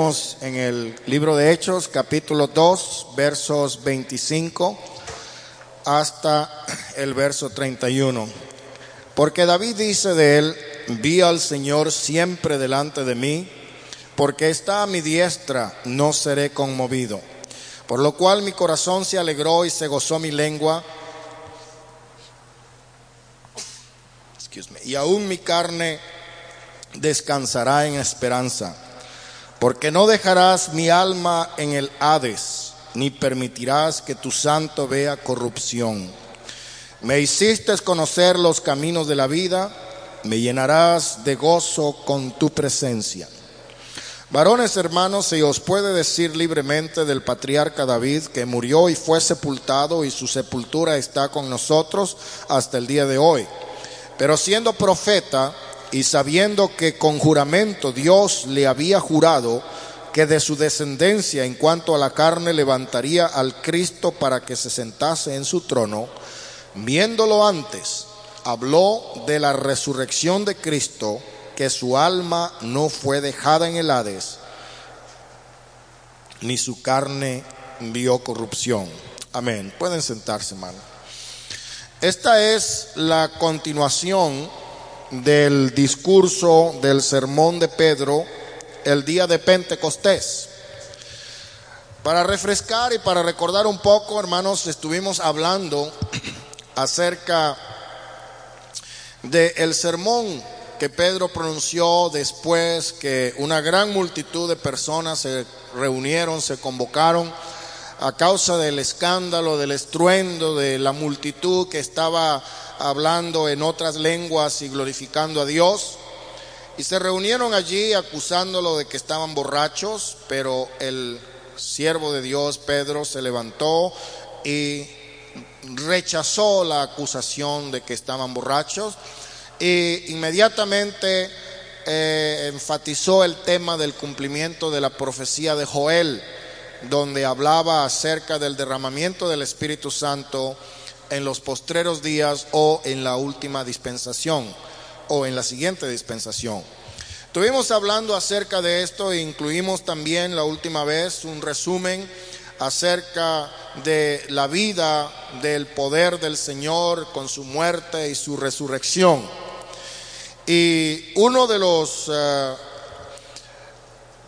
En el libro de Hechos, capítulo 2, versos 25 hasta el verso 31. Porque David dice de él, vi al Señor siempre delante de mí, porque está a mi diestra, no seré conmovido. Por lo cual mi corazón se alegró y se gozó mi lengua. Y aún mi carne descansará en esperanza porque no dejarás mi alma en el Hades, ni permitirás que tu santo vea corrupción. Me hiciste conocer los caminos de la vida, me llenarás de gozo con tu presencia. Varones hermanos, se os puede decir libremente del patriarca David que murió y fue sepultado y su sepultura está con nosotros hasta el día de hoy. Pero siendo profeta, y sabiendo que con juramento Dios le había jurado que de su descendencia en cuanto a la carne levantaría al Cristo para que se sentase en su trono, viéndolo antes, habló de la resurrección de Cristo, que su alma no fue dejada en el Hades, ni su carne vio corrupción. Amén. Pueden sentarse, hermano. Esta es la continuación del discurso del sermón de Pedro el día de Pentecostés. Para refrescar y para recordar un poco, hermanos, estuvimos hablando acerca del el sermón que Pedro pronunció después que una gran multitud de personas se reunieron, se convocaron a causa del escándalo, del estruendo, de la multitud que estaba hablando en otras lenguas y glorificando a Dios. Y se reunieron allí acusándolo de que estaban borrachos, pero el siervo de Dios, Pedro, se levantó y rechazó la acusación de que estaban borrachos e inmediatamente eh, enfatizó el tema del cumplimiento de la profecía de Joel, donde hablaba acerca del derramamiento del Espíritu Santo en los postreros días o en la última dispensación o en la siguiente dispensación. Estuvimos hablando acerca de esto e incluimos también la última vez un resumen acerca de la vida del poder del Señor con su muerte y su resurrección. Y uno de los eh,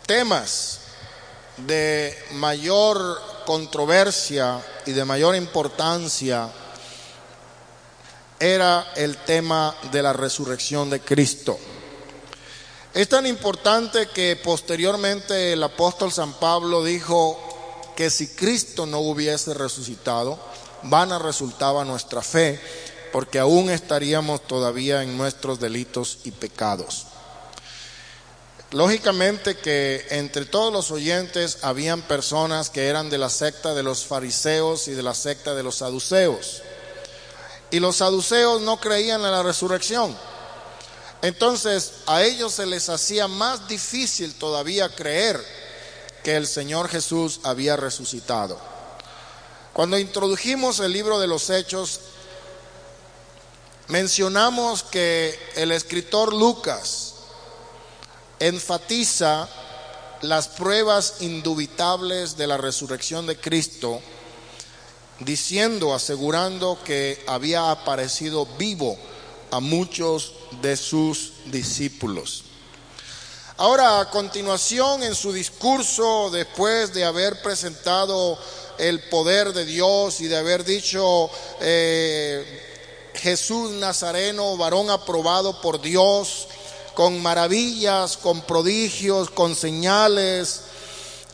temas de mayor controversia y de mayor importancia era el tema de la resurrección de Cristo. Es tan importante que posteriormente el apóstol San Pablo dijo que si Cristo no hubiese resucitado, vana resultaba nuestra fe, porque aún estaríamos todavía en nuestros delitos y pecados. Lógicamente que entre todos los oyentes habían personas que eran de la secta de los fariseos y de la secta de los saduceos. Y los saduceos no creían en la resurrección. Entonces a ellos se les hacía más difícil todavía creer que el Señor Jesús había resucitado. Cuando introdujimos el libro de los Hechos, mencionamos que el escritor Lucas enfatiza las pruebas indubitables de la resurrección de Cristo diciendo, asegurando que había aparecido vivo a muchos de sus discípulos. Ahora, a continuación, en su discurso, después de haber presentado el poder de Dios y de haber dicho, eh, Jesús Nazareno, varón aprobado por Dios, con maravillas, con prodigios, con señales,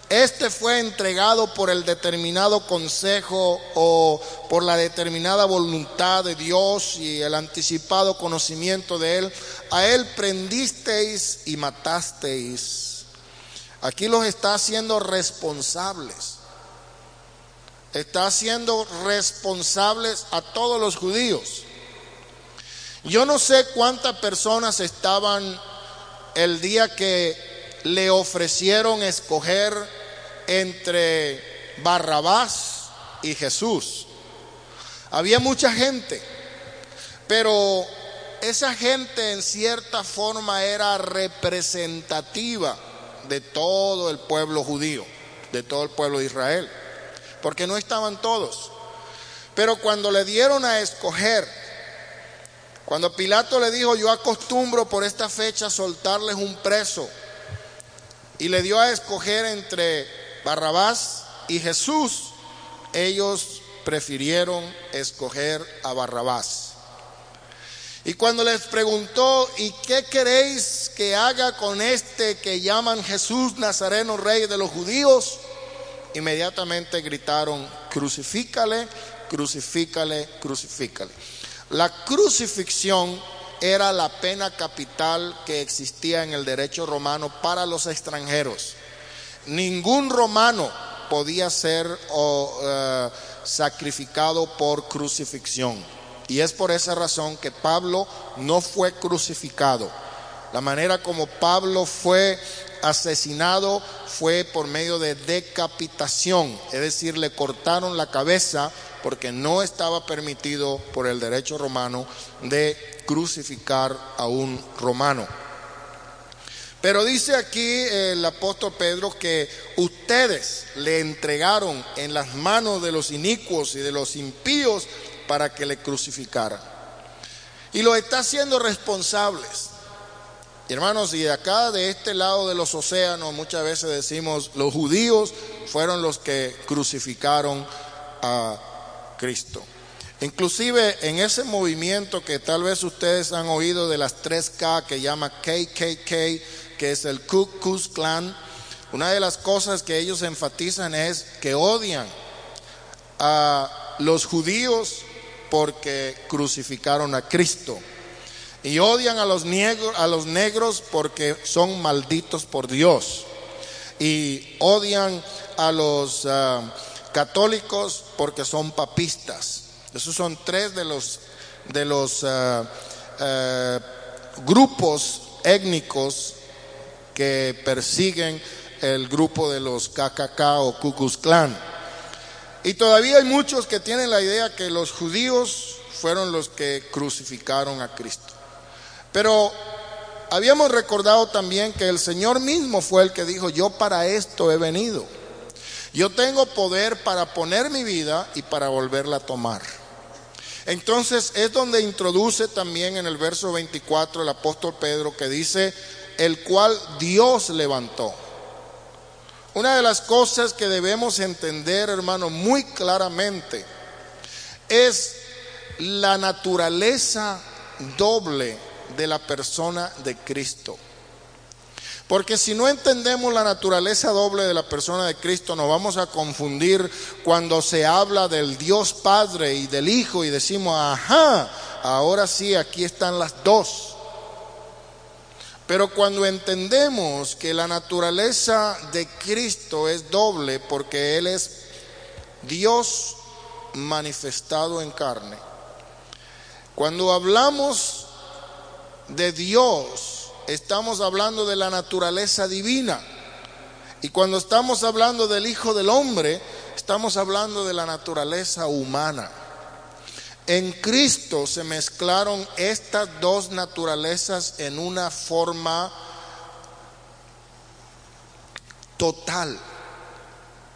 este fue entregado por el determinado consejo o por la determinada voluntad de Dios y el anticipado conocimiento de Él. A Él prendisteis y matasteis. Aquí los está haciendo responsables. Está haciendo responsables a todos los judíos. Yo no sé cuántas personas estaban el día que le ofrecieron escoger entre Barrabás y Jesús. Había mucha gente, pero esa gente en cierta forma era representativa de todo el pueblo judío, de todo el pueblo de Israel, porque no estaban todos. Pero cuando le dieron a escoger, cuando Pilato le dijo, yo acostumbro por esta fecha soltarles un preso, y le dio a escoger entre Barrabás y Jesús, ellos prefirieron escoger a Barrabás. Y cuando les preguntó, ¿y qué queréis que haga con este que llaman Jesús Nazareno, rey de los judíos? Inmediatamente gritaron, crucifícale, crucifícale, crucifícale. La crucifixión era la pena capital que existía en el derecho romano para los extranjeros. Ningún romano podía ser eh, sacrificado por crucifixión. Y es por esa razón que Pablo no fue crucificado. La manera como Pablo fue asesinado fue por medio de decapitación, es decir, le cortaron la cabeza porque no estaba permitido por el derecho romano de crucificar a un romano. Pero dice aquí el apóstol Pedro que ustedes le entregaron en las manos de los inicuos y de los impíos para que le crucificara. Y lo está haciendo responsables. Hermanos, y acá, de este lado de los océanos, muchas veces decimos, los judíos fueron los que crucificaron a Cristo. Inclusive en ese movimiento que tal vez ustedes han oído de las 3K que llama KKK, que es el Ku Klux Klan, una de las cosas que ellos enfatizan es que odian a los judíos porque crucificaron a Cristo. Y odian a los, negros, a los negros porque son malditos por Dios. Y odian a los ah, católicos porque son papistas. Esos son tres de los, de los ah, ah, grupos étnicos que persiguen el grupo de los KKK o Ku Klan. Y todavía hay muchos que tienen la idea que los judíos fueron los que crucificaron a Cristo. Pero habíamos recordado también que el Señor mismo fue el que dijo, yo para esto he venido. Yo tengo poder para poner mi vida y para volverla a tomar. Entonces es donde introduce también en el verso 24 el apóstol Pedro que dice, el cual Dios levantó. Una de las cosas que debemos entender, hermano, muy claramente es la naturaleza doble de la persona de Cristo. Porque si no entendemos la naturaleza doble de la persona de Cristo, nos vamos a confundir cuando se habla del Dios Padre y del Hijo y decimos, ajá, ahora sí, aquí están las dos. Pero cuando entendemos que la naturaleza de Cristo es doble porque Él es Dios manifestado en carne, cuando hablamos de Dios, estamos hablando de la naturaleza divina. Y cuando estamos hablando del Hijo del Hombre, estamos hablando de la naturaleza humana. En Cristo se mezclaron estas dos naturalezas en una forma total.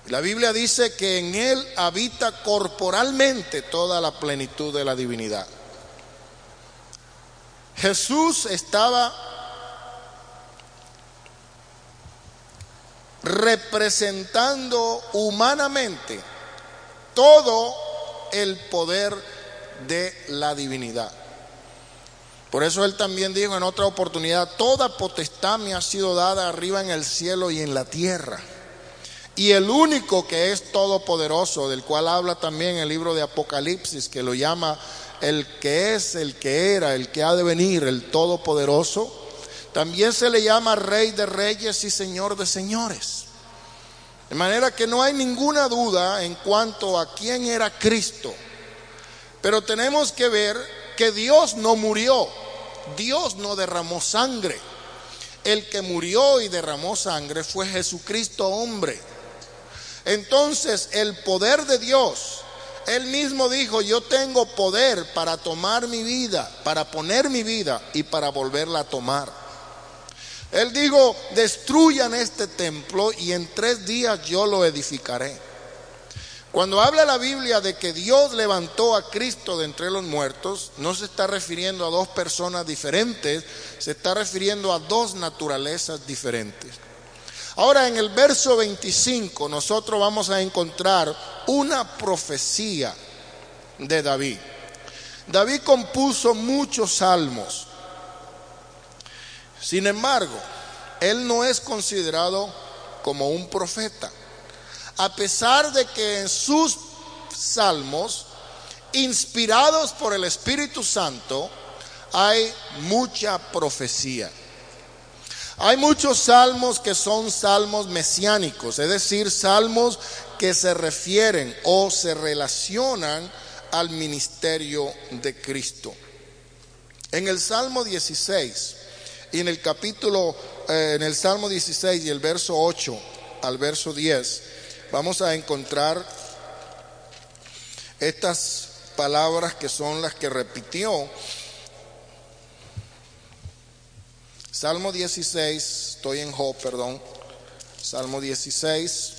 La Biblia dice que en Él habita corporalmente toda la plenitud de la divinidad. Jesús estaba representando humanamente todo el poder de la divinidad. Por eso él también dijo en otra oportunidad, toda potestad me ha sido dada arriba en el cielo y en la tierra. Y el único que es todopoderoso, del cual habla también el libro de Apocalipsis, que lo llama el que es, el que era, el que ha de venir, el todopoderoso, también se le llama rey de reyes y señor de señores. De manera que no hay ninguna duda en cuanto a quién era Cristo. Pero tenemos que ver que Dios no murió, Dios no derramó sangre. El que murió y derramó sangre fue Jesucristo hombre. Entonces el poder de Dios, Él mismo dijo, yo tengo poder para tomar mi vida, para poner mi vida y para volverla a tomar. Él dijo, destruyan este templo y en tres días yo lo edificaré. Cuando habla la Biblia de que Dios levantó a Cristo de entre los muertos, no se está refiriendo a dos personas diferentes, se está refiriendo a dos naturalezas diferentes. Ahora en el verso 25 nosotros vamos a encontrar una profecía de David. David compuso muchos salmos. Sin embargo, él no es considerado como un profeta. A pesar de que en sus salmos, inspirados por el Espíritu Santo, hay mucha profecía. Hay muchos salmos que son salmos mesiánicos, es decir, salmos que se refieren o se relacionan al ministerio de Cristo. En el Salmo 16 y en el capítulo, eh, en el Salmo 16 y el verso 8 al verso 10, vamos a encontrar estas palabras que son las que repitió. Salmo 16, estoy en Job, perdón. Salmo 16.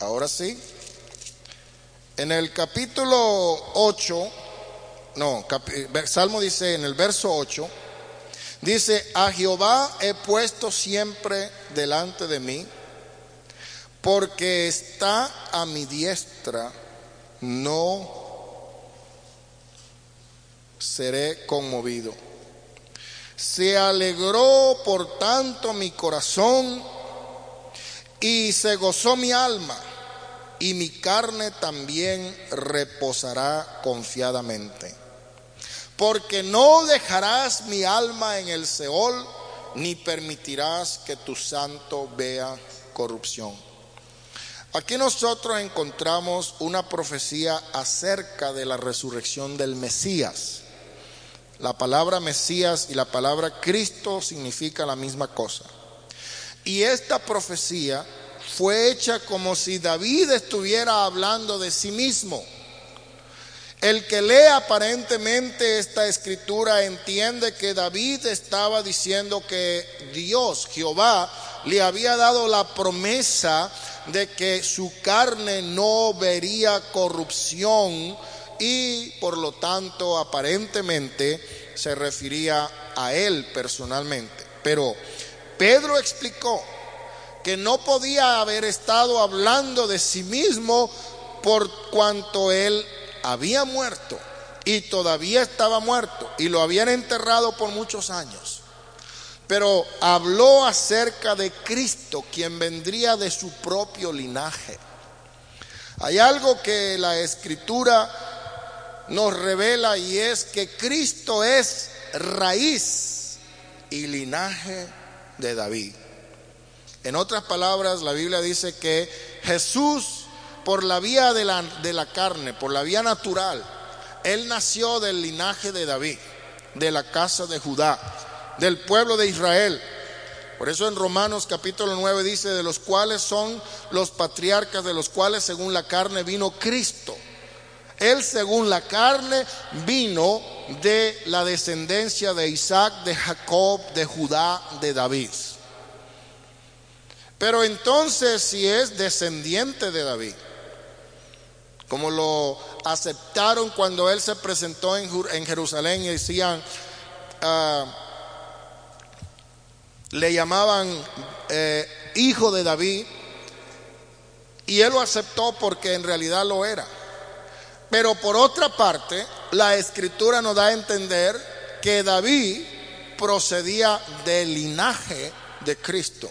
Ahora sí. En el capítulo 8, no, Salmo dice en el verso 8, dice, a Jehová he puesto siempre delante de mí, porque está a mi diestra, no seré conmovido. Se alegró por tanto mi corazón y se gozó mi alma y mi carne también reposará confiadamente. Porque no dejarás mi alma en el Seol, ni permitirás que tu santo vea corrupción. Aquí nosotros encontramos una profecía acerca de la resurrección del Mesías. La palabra Mesías y la palabra Cristo significa la misma cosa. Y esta profecía fue hecha como si David estuviera hablando de sí mismo. El que lee aparentemente esta escritura entiende que David estaba diciendo que Dios, Jehová, le había dado la promesa de que su carne no vería corrupción y por lo tanto aparentemente se refería a él personalmente. Pero Pedro explicó que no podía haber estado hablando de sí mismo por cuanto él había muerto y todavía estaba muerto y lo habían enterrado por muchos años. Pero habló acerca de Cristo, quien vendría de su propio linaje. Hay algo que la escritura nos revela y es que Cristo es raíz y linaje de David. En otras palabras, la Biblia dice que Jesús, por la vía de la, de la carne, por la vía natural, Él nació del linaje de David, de la casa de Judá, del pueblo de Israel. Por eso en Romanos capítulo 9 dice, de los cuales son los patriarcas, de los cuales según la carne vino Cristo. Él según la carne vino de la descendencia de Isaac, de Jacob, de Judá, de David. Pero entonces si es descendiente de David, como lo aceptaron cuando él se presentó en, Jerusalén y decían, ah, le llamaban eh, hijo de David, y él lo aceptó porque en realidad lo era. Pero por otra parte, la escritura nos da a entender que David procedía del linaje de Cristo.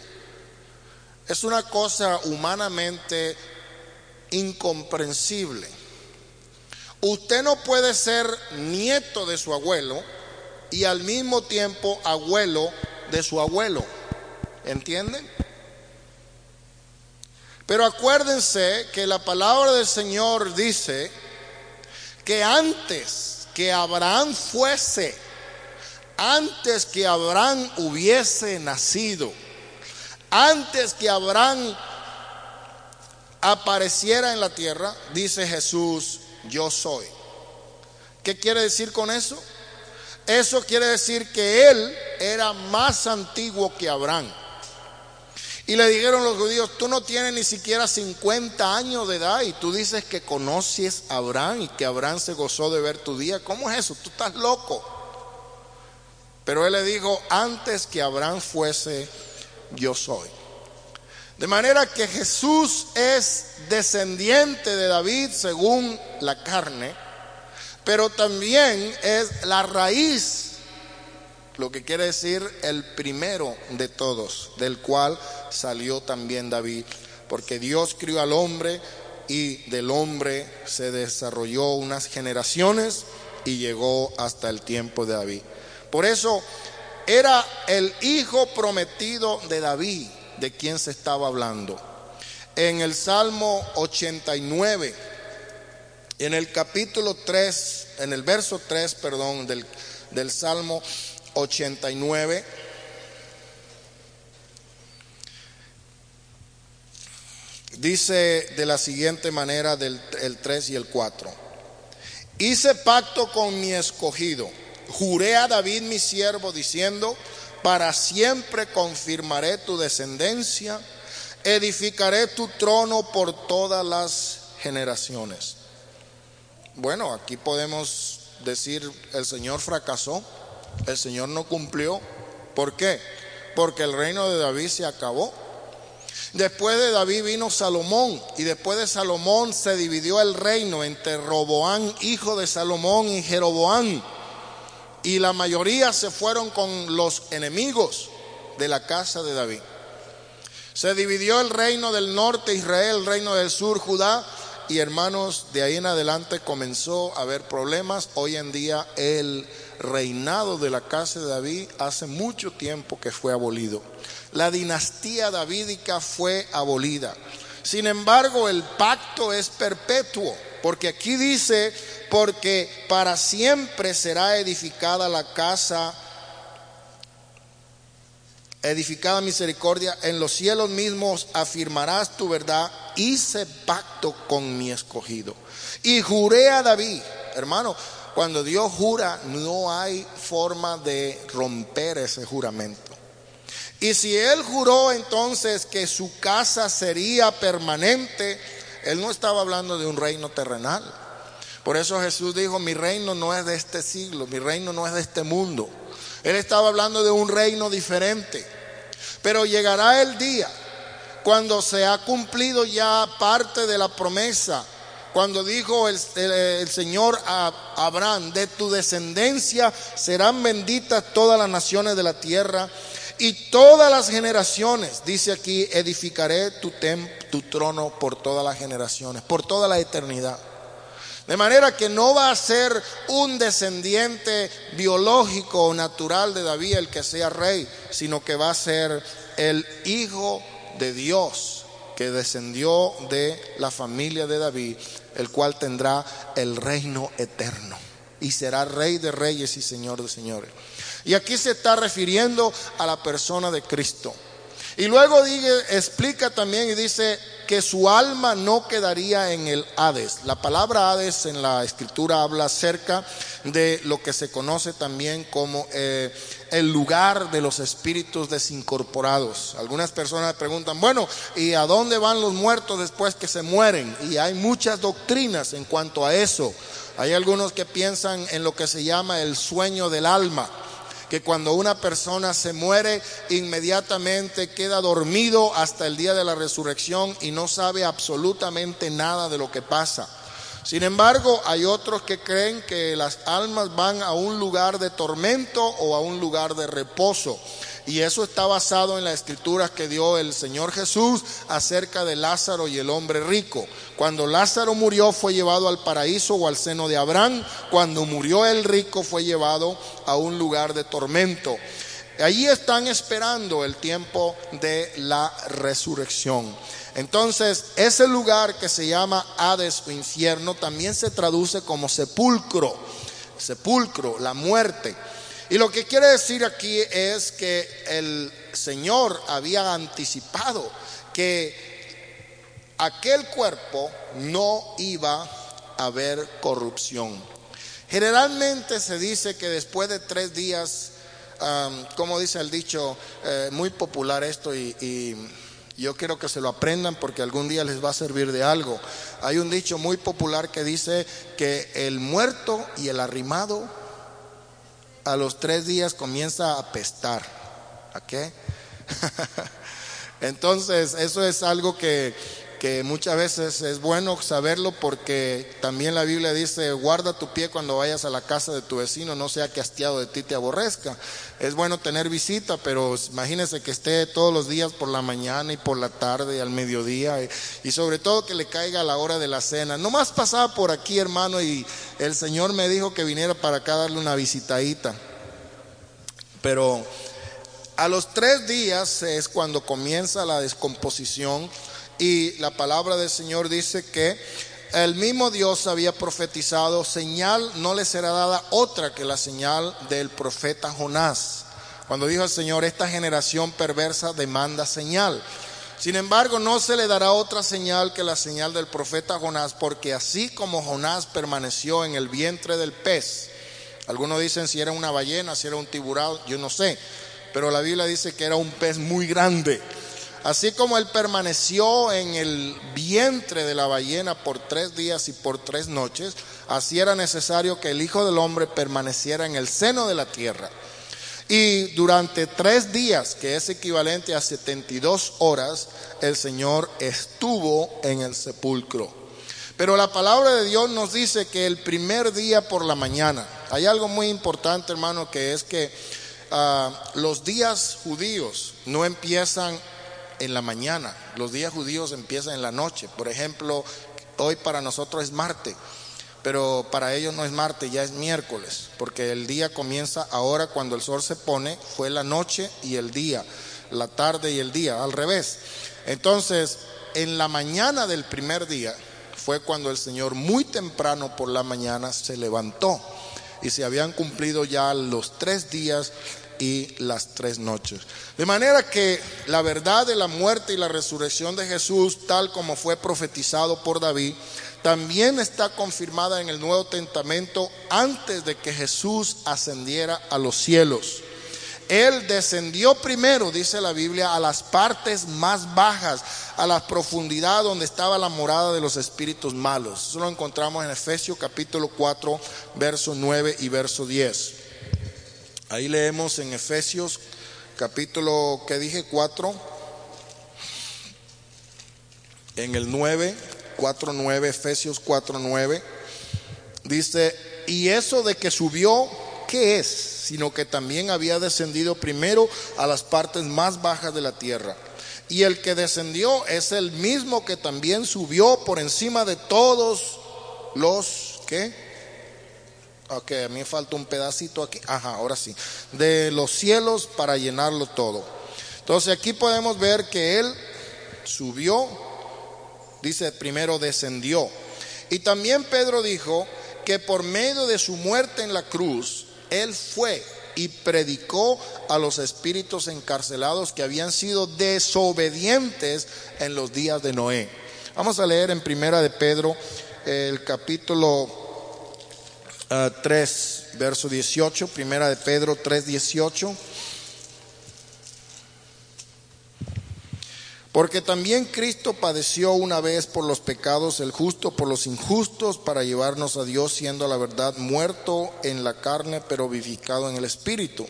Es una cosa humanamente incomprensible. Usted no puede ser nieto de su abuelo y al mismo tiempo abuelo de su abuelo. ¿Entienden? Pero acuérdense que la palabra del Señor dice que antes que Abraham fuese, antes que Abraham hubiese nacido, antes que Abraham apareciera en la tierra, dice Jesús, yo soy. ¿Qué quiere decir con eso? eso quiere decir que él era más antiguo que Abraham. Y le dijeron los judíos, tú no tienes ni siquiera 50 años de edad y tú dices que conoces a Abraham y que Abraham se gozó de ver tu día. ¿Cómo es eso? Tú estás loco. Pero él le dijo, antes que Abraham fuese, yo soy. De manera que Jesús es descendiente de David según la carne, pero también es la raíz lo que quiere decir el primero de todos, del cual salió también David, porque Dios crió al hombre y del hombre se desarrolló unas generaciones y llegó hasta el tiempo de David. Por eso era el hijo prometido de David de quien se estaba hablando. En el Salmo 89, en el capítulo 3, en el verso 3, perdón, del, del Salmo 89. Dice de la siguiente manera del el 3 y el 4. Hice pacto con mi escogido, juré a David mi siervo diciendo, para siempre confirmaré tu descendencia, edificaré tu trono por todas las generaciones. Bueno, aquí podemos decir, el Señor fracasó el Señor no cumplió. ¿Por qué? Porque el reino de David se acabó. Después de David vino Salomón y después de Salomón se dividió el reino entre Roboán, hijo de Salomón, y Jeroboán. Y la mayoría se fueron con los enemigos de la casa de David. Se dividió el reino del norte, Israel, el reino del sur, Judá. Y hermanos, de ahí en adelante comenzó a haber problemas. Hoy en día el reinado de la casa de David hace mucho tiempo que fue abolido. La dinastía davídica fue abolida. Sin embargo, el pacto es perpetuo, porque aquí dice, porque para siempre será edificada la casa, edificada misericordia, en los cielos mismos afirmarás tu verdad, hice pacto con mi escogido. Y juré a David, hermano, cuando Dios jura, no hay forma de romper ese juramento. Y si Él juró entonces que su casa sería permanente, Él no estaba hablando de un reino terrenal. Por eso Jesús dijo, mi reino no es de este siglo, mi reino no es de este mundo. Él estaba hablando de un reino diferente. Pero llegará el día cuando se ha cumplido ya parte de la promesa cuando dijo el, Señor a Abraham, de tu descendencia serán benditas todas las naciones de la tierra y todas las generaciones, dice aquí, edificaré tu, tu trono por todas las generaciones, por toda la eternidad. De manera que no va a ser un descendiente biológico o natural de David el que sea rey, sino que va a ser el Hijo de Dios que descendió de la familia de David el cual tendrá el reino eterno y será rey de reyes y señor de señores. Y aquí se está refiriendo a la persona de Cristo. Y luego explica también y dice que su alma no quedaría en el Hades. La palabra Hades en la escritura habla acerca de lo que se conoce también como eh, el lugar de los espíritus desincorporados. Algunas personas preguntan, bueno, ¿y a dónde van los muertos después que se mueren? Y hay muchas doctrinas en cuanto a eso. Hay algunos que piensan en lo que se llama el sueño del alma que cuando una persona se muere, inmediatamente queda dormido hasta el día de la resurrección y no sabe absolutamente nada de lo que pasa. Sin embargo, hay otros que creen que las almas van a un lugar de tormento o a un lugar de reposo. Y eso está basado en las escrituras que dio el Señor Jesús acerca de Lázaro y el hombre rico. Cuando Lázaro murió fue llevado al paraíso o al seno de Abraham. Cuando murió el rico fue llevado a un lugar de tormento. Allí están esperando el tiempo de la resurrección. Entonces, ese lugar que se llama Hades o infierno también se traduce como sepulcro, sepulcro, la muerte. Y lo que quiere decir aquí es que el Señor había anticipado que aquel cuerpo no iba a haber corrupción. Generalmente se dice que después de tres días, como dice el dicho, eh, muy popular esto y, yo quiero que se lo aprendan porque algún día les va a servir de algo. Hay un dicho muy popular que dice que el muerto y el arrimado a los tres días comienza a apestar. ¿A qué? Entonces, eso es algo que que muchas veces es bueno saberlo porque también la Biblia dice, guarda tu pie cuando vayas a la casa de tu vecino, no sea que hastiado de ti te aborrezca. Es bueno tener visita, pero imagínese que esté todos los días por la mañana y por la tarde y al mediodía y, sobre todo que le caiga a la hora de la cena. No más pasaba por aquí, hermano, y el Señor me dijo que viniera para acá a darle una visitadita. Pero a los tres días es cuando comienza la descomposición y la palabra del Señor dice que el mismo Dios había profetizado, señal no le será dada otra que la señal del profeta Jonás. Cuando dijo el Señor, esta generación perversa demanda señal. Sin embargo, no se le dará otra señal que la señal del profeta Jonás, porque así como Jonás permaneció en el vientre del pez, algunos dicen si era una ballena, si era un tiburón, yo no sé, pero la Biblia dice que era un pez muy grande. Así como él permaneció en el vientre de la ballena por tres días y por tres noches, así era necesario que el Hijo del Hombre permaneciera en el seno de la tierra. Y durante tres días, que es equivalente a 72 horas, el Señor estuvo en el sepulcro. Pero la palabra de Dios nos dice que el primer día por la mañana, hay algo muy importante hermano, que es que ah, los días judíos no empiezan en la mañana. Los días judíos empiezan en la noche. Por ejemplo, hoy para nosotros es martes, pero para ellos no es martes, ya es miércoles, porque el día comienza ahora cuando el sol se pone, fue la noche y el día, la tarde y el día, al revés. Entonces, en la mañana del primer día fue cuando el Señor muy temprano por la mañana se levantó y se habían cumplido ya los tres días y las tres noches. De manera que la verdad de la muerte y la resurrección de Jesús, tal como fue profetizado por David, también está confirmada en el Nuevo Testamento antes de que Jesús ascendiera a los cielos. Él descendió primero, dice la Biblia, a las partes más bajas, a la profundidad donde estaba la morada de los espíritus malos. Eso lo encontramos en Efesios capítulo 4, verso 9 y verso 10. Ahí leemos en Efesios capítulo que dije 4, en el 9, 4, 9, Efesios 4, 9, dice, y eso de que subió, ¿qué es? Sino que también había descendido primero a las partes más bajas de la tierra. Y el que descendió es el mismo que también subió por encima de todos los, ¿qué? Ok, a mí falta un pedacito aquí. Ajá, ahora sí. De los cielos para llenarlo todo. Entonces aquí podemos ver que Él subió, dice primero descendió. Y también Pedro dijo que por medio de su muerte en la cruz, Él fue y predicó a los espíritus encarcelados que habían sido desobedientes en los días de Noé. Vamos a leer en primera de Pedro el capítulo 3, verso 18, primera de Pedro 3, 18. Porque también Cristo padeció una vez por los pecados, el justo por los injustos, para llevarnos a Dios, siendo la verdad muerto en la carne, pero vivificado en el Espíritu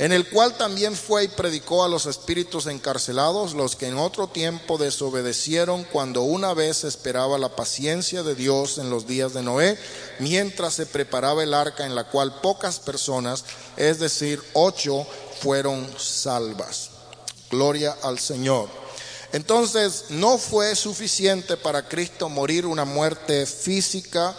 en el cual también fue y predicó a los espíritus encarcelados, los que en otro tiempo desobedecieron cuando una vez esperaba la paciencia de Dios en los días de Noé, mientras se preparaba el arca en la cual pocas personas, es decir, ocho, fueron salvas. Gloria al Señor. Entonces, no fue suficiente para Cristo morir una muerte física,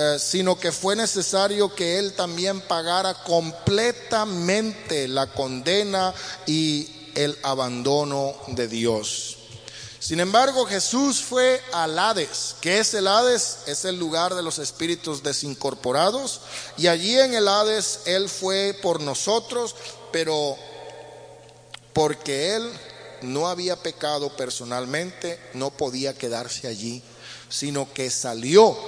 eh, sino que fue necesario que Él también pagara completamente la condena y el abandono de Dios. Sin embargo, Jesús fue al Hades. que es el Hades? Es el lugar de los espíritus desincorporados. Y allí en el Hades Él fue por nosotros, pero porque Él no había pecado personalmente, no podía quedarse allí, sino que salió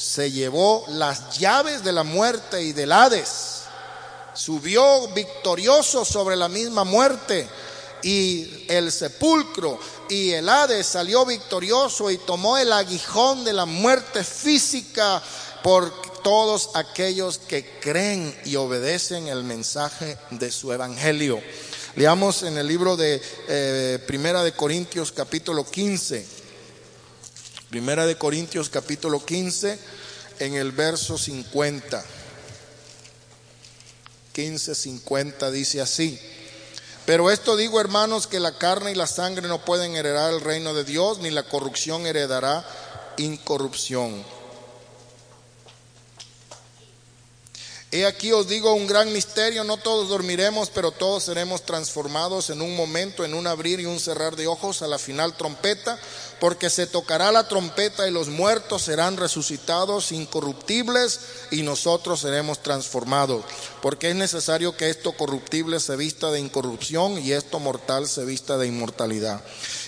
se llevó las llaves de la muerte y del Hades. Subió victorioso sobre la misma muerte y el sepulcro y el Hades salió victorioso y tomó el aguijón de la muerte física por todos aquellos que creen y obedecen el mensaje de su evangelio. Leamos en el libro de eh, Primera de Corintios capítulo 15. Primera de Corintios capítulo 15 en el verso 50. 15, 50 dice así. Pero esto digo, hermanos, que la carne y la sangre no pueden heredar el reino de Dios, ni la corrupción heredará incorrupción. He aquí os digo un gran misterio, no todos dormiremos, pero todos seremos transformados en un momento, en un abrir y un cerrar de ojos a la final trompeta, porque se tocará la trompeta y los muertos serán resucitados incorruptibles y nosotros seremos transformados, porque es necesario que esto corruptible se vista de incorrupción y esto mortal se vista de inmortalidad.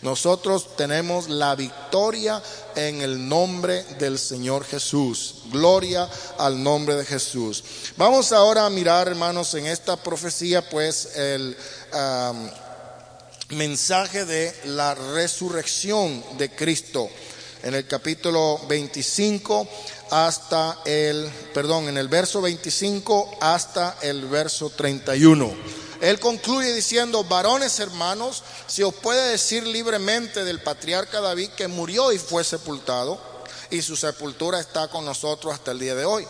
Nosotros tenemos la victoria en el nombre del Señor Jesús. Gloria al nombre de Jesús. Vamos ahora a mirar, hermanos, en esta profecía, pues el mensaje de la resurrección de Cristo. En el capítulo 25 hasta el, perdón, en el verso 25 hasta el verso 31. Él concluye diciendo, varones hermanos, si os puede decir libremente del patriarca David que murió y fue sepultado, y su sepultura está con nosotros hasta el día de hoy.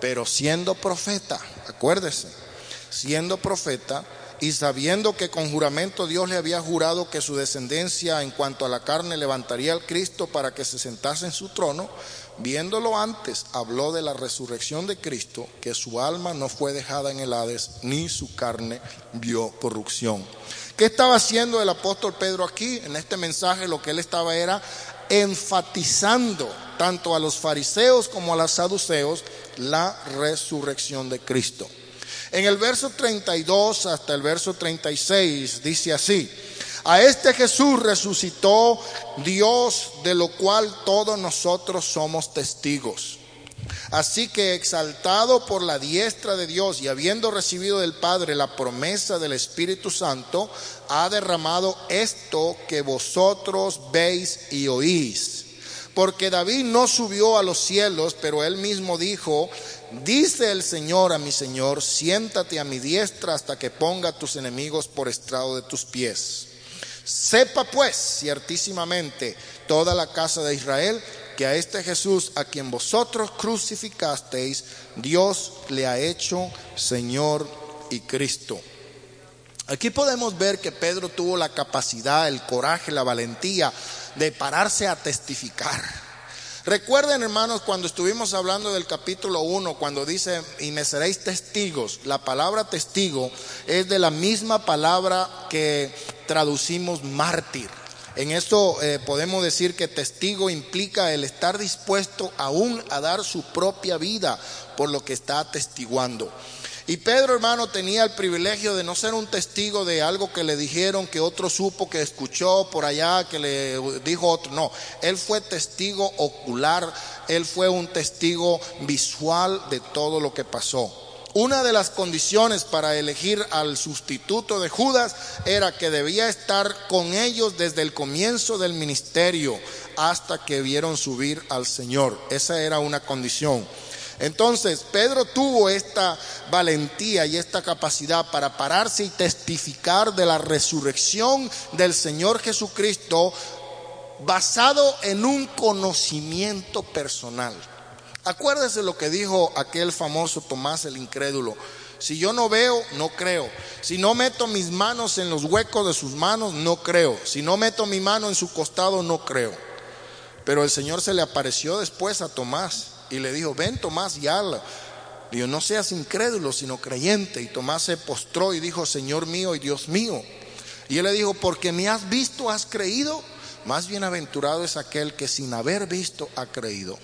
Pero siendo profeta, acuérdese, siendo profeta y sabiendo que con juramento Dios le había jurado que su descendencia en cuanto a la carne levantaría al Cristo para que se sentase en su trono, viéndolo antes, habló de la resurrección de Cristo, que su alma no fue dejada en el Hades, ni su carne vio corrupción. ¿Qué estaba haciendo el apóstol Pedro aquí? En este mensaje lo que él estaba era enfatizando tanto a los fariseos como a los saduceos la resurrección de Cristo. En el verso 32 hasta el verso 36 dice así, a este Jesús resucitó Dios, de lo cual todos nosotros somos testigos. Así que exaltado por la diestra de Dios y habiendo recibido del Padre la promesa del Espíritu Santo, ha derramado esto que vosotros veis y oís. Porque David no subió a los cielos, pero él mismo dijo, dice el Señor a mi Señor, siéntate a mi diestra hasta que ponga tus enemigos por estrado de tus pies. Sepa pues ciertísimamente toda la casa de Israel que a este Jesús a quien vosotros crucificasteis, Dios le ha hecho Señor y Cristo. Aquí podemos ver que Pedro tuvo la capacidad, el coraje, la valentía de pararse a testificar. Recuerden, hermanos, cuando estuvimos hablando del capítulo 1, cuando dice, y me seréis testigos, la palabra testigo es de la misma palabra que traducimos mártir. En esto eh, podemos decir que testigo implica el estar dispuesto aún a dar su propia vida por lo que está atestiguando. Y Pedro, hermano, tenía el privilegio de no ser un testigo de algo que le dijeron, que otro supo, que escuchó por allá, que le dijo otro. No, él fue testigo ocular, él fue un testigo visual de todo lo que pasó. Una de las condiciones para elegir al sustituto de Judas era que debía estar con ellos desde el comienzo del ministerio hasta que vieron subir al Señor. Esa era una condición. Entonces, Pedro tuvo esta valentía y esta capacidad para pararse y testificar de la resurrección del Señor Jesucristo basado en un conocimiento personal. Acuérdese lo que dijo aquel famoso Tomás el incrédulo. Si yo no veo, no creo. Si no meto mis manos en los huecos de sus manos, no creo. Si no meto mi mano en su costado, no creo. Pero el Señor se le apareció después a Tomás y le dijo, ven Tomás y habla. Dijo, no seas incrédulo, sino creyente. Y Tomás se postró y dijo, Señor mío y Dios mío. Y él le dijo, porque me has visto, has creído. Más bienaventurado es aquel que sin haber visto ha creído.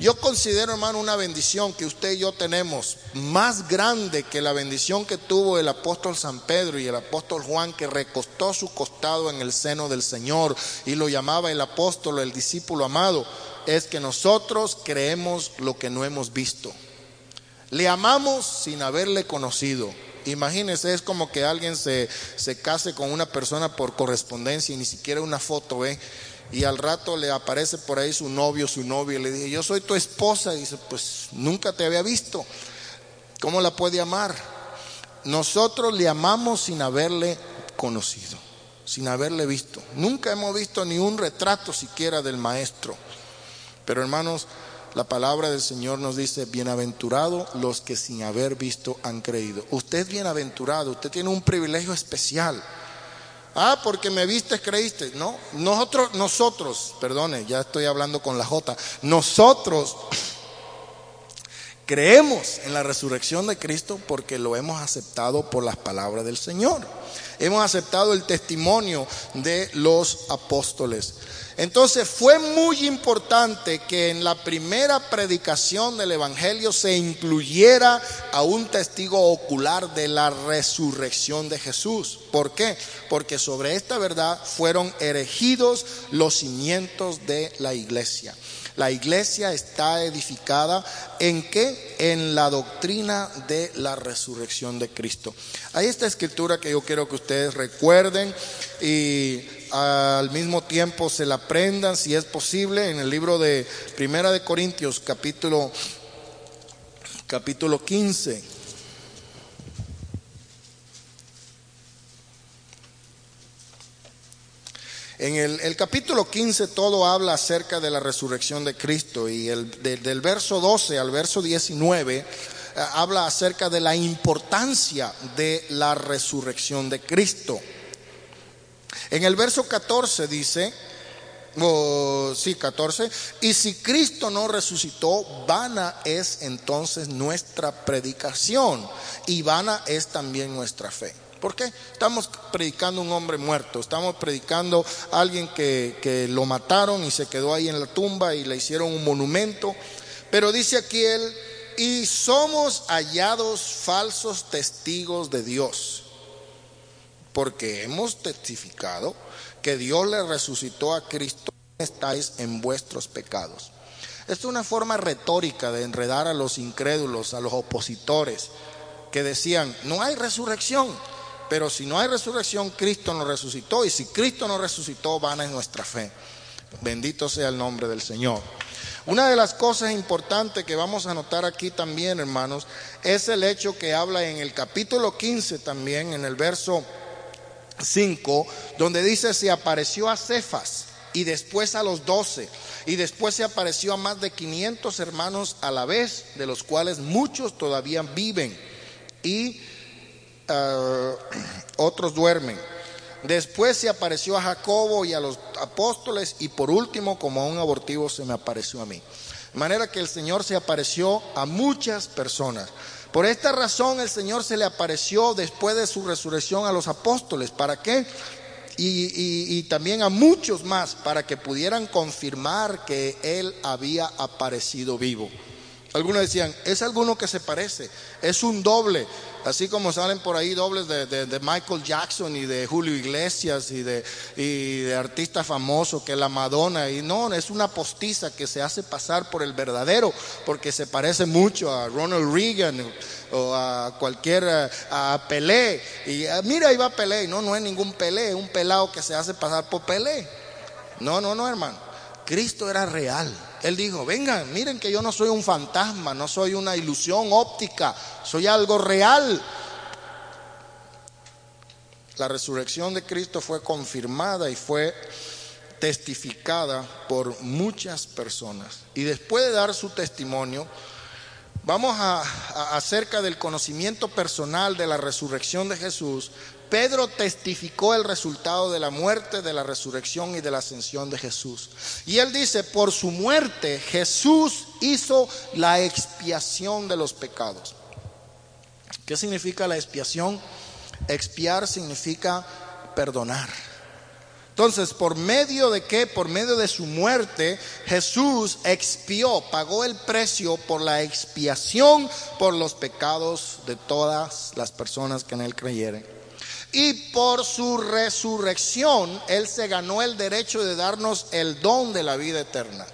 Yo considero, hermano, una bendición que usted y yo tenemos más grande que la bendición que tuvo el apóstol San Pedro y el apóstol Juan, que recostó su costado en el seno del Señor y lo llamaba el apóstol, el discípulo amado, es que nosotros creemos lo que no hemos visto. Le amamos sin haberle conocido. Imagínese, es como que alguien se, se case con una persona por correspondencia y ni siquiera una foto ve. Y al rato le aparece por ahí su novio, su novia, y le dije, yo soy tu esposa. Y dice, pues nunca te había visto. ¿Cómo la puede amar? Nosotros le amamos sin haberle conocido, sin haberle visto. Nunca hemos visto ni un retrato siquiera del maestro. Pero hermanos, la palabra del Señor nos dice, bienaventurado los que sin haber visto han creído. Usted es bienaventurado, usted tiene un privilegio especial. Ah, porque me viste, creíste. No, nosotros, nosotros, perdone, ya estoy hablando con la J. Nosotros creemos en la resurrección de Cristo porque lo hemos aceptado por las palabras del Señor. Hemos aceptado el testimonio de los apóstoles. Entonces fue muy importante que en la primera predicación del Evangelio se incluyera a un testigo ocular de la resurrección de Jesús. ¿Por qué? Porque sobre esta verdad fueron erigidos los cimientos de la iglesia. La iglesia está edificada en qué? En la doctrina de la resurrección de Cristo. Hay esta escritura que yo quiero que ustedes recuerden y al mismo tiempo se la aprendan si es posible en el libro de Primera de Corintios capítulo capítulo 15. En el, capítulo 15 todo habla acerca de la resurrección de Cristo y el, del verso 12 al verso 19 eh, habla acerca de la importancia de la resurrección de Cristo. En el verso 14 dice, oh, sí, 14, y si Cristo no resucitó, vana es entonces nuestra predicación y vana es también nuestra fe. ¿Por qué? Estamos predicando un hombre muerto, estamos predicando a alguien que, que, lo mataron y se quedó ahí en la tumba y le hicieron un monumento. Pero dice aquí él, y somos hallados falsos testigos de Dios, porque hemos testificado que Dios le resucitó a Cristo, estáis en vuestros pecados. Esta es una forma retórica de enredar a los incrédulos, a los opositores, que decían, no hay resurrección. Pero si no hay resurrección, Cristo no resucitó. Y si Cristo no resucitó, vana es nuestra fe. Bendito sea el nombre del Señor. Una de las cosas importantes que vamos a notar aquí también, hermanos, es el hecho que habla en el capítulo 15 también, en el verso 5, donde dice, se apareció a Cefas y después a los doce, y después se apareció a más de 500 hermanos a la vez, de los cuales muchos todavía viven. Y Ah, otros duermen. Después se apareció a Jacobo y a los apóstoles y por último, como a un abortivo, se me apareció a mí. De manera que el Señor se apareció a muchas personas. Por esta razón el Señor se le apareció después de su resurrección a los apóstoles. ¿Para qué? Y, también a muchos más para que pudieran confirmar que Él había aparecido vivo. Algunos decían, es alguno que se parece, es un doble, Así como salen por ahí dobles de, Michael Jackson y de Julio Iglesias y de, y de artistas famosos que la Madonna. Y no, es una postiza que se hace pasar por el verdadero porque se parece mucho a Ronald Reagan o a cualquier, a Pelé. Y ah, mira, ahí va Pelé. No, no es ningún Pelé, es un pelado que se hace pasar por Pelé. No, no, no, hermano. Cristo era real. Él dijo, vengan, miren que yo no soy un fantasma, no soy una ilusión óptica, soy algo real. La resurrección de Cristo fue confirmada y fue testificada por muchas personas. Y después de dar su testimonio, vamos a, acerca del conocimiento personal de la resurrección de Jesús, Pedro testificó el resultado de la muerte, de la resurrección y de la ascensión de Jesús. Y él dice, por su muerte Jesús hizo la expiación de los pecados. ¿Qué significa la expiación? Expiar significa perdonar. Entonces, ¿por medio de qué? Por medio de su muerte, Jesús expió, pagó el precio por la expiación por los pecados de todas las personas que en Él creyeren. Y por su resurrección, Él se ganó el derecho de darnos el don de la vida eterna.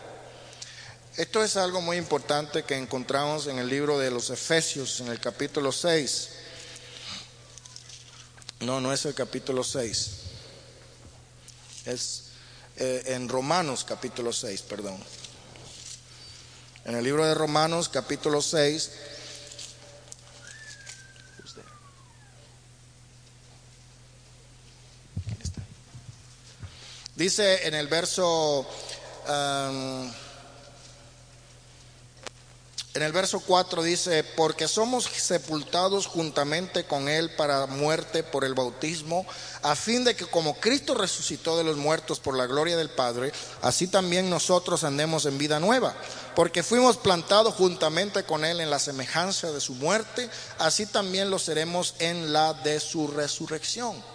Esto es algo muy importante que encontramos en el libro de los Efesios, en el capítulo 6. No, no es el capítulo 6 es eh, en Romanos capítulo 6, perdón. En el libro de Romanos capítulo 6. Dice en el verso um, en el verso 4 dice, porque somos sepultados juntamente con Él para muerte por el bautismo, a fin de que como Cristo resucitó de los muertos por la gloria del Padre, así también nosotros andemos en vida nueva. Porque fuimos plantados juntamente con Él en la semejanza de su muerte, así también lo seremos en la de su resurrección.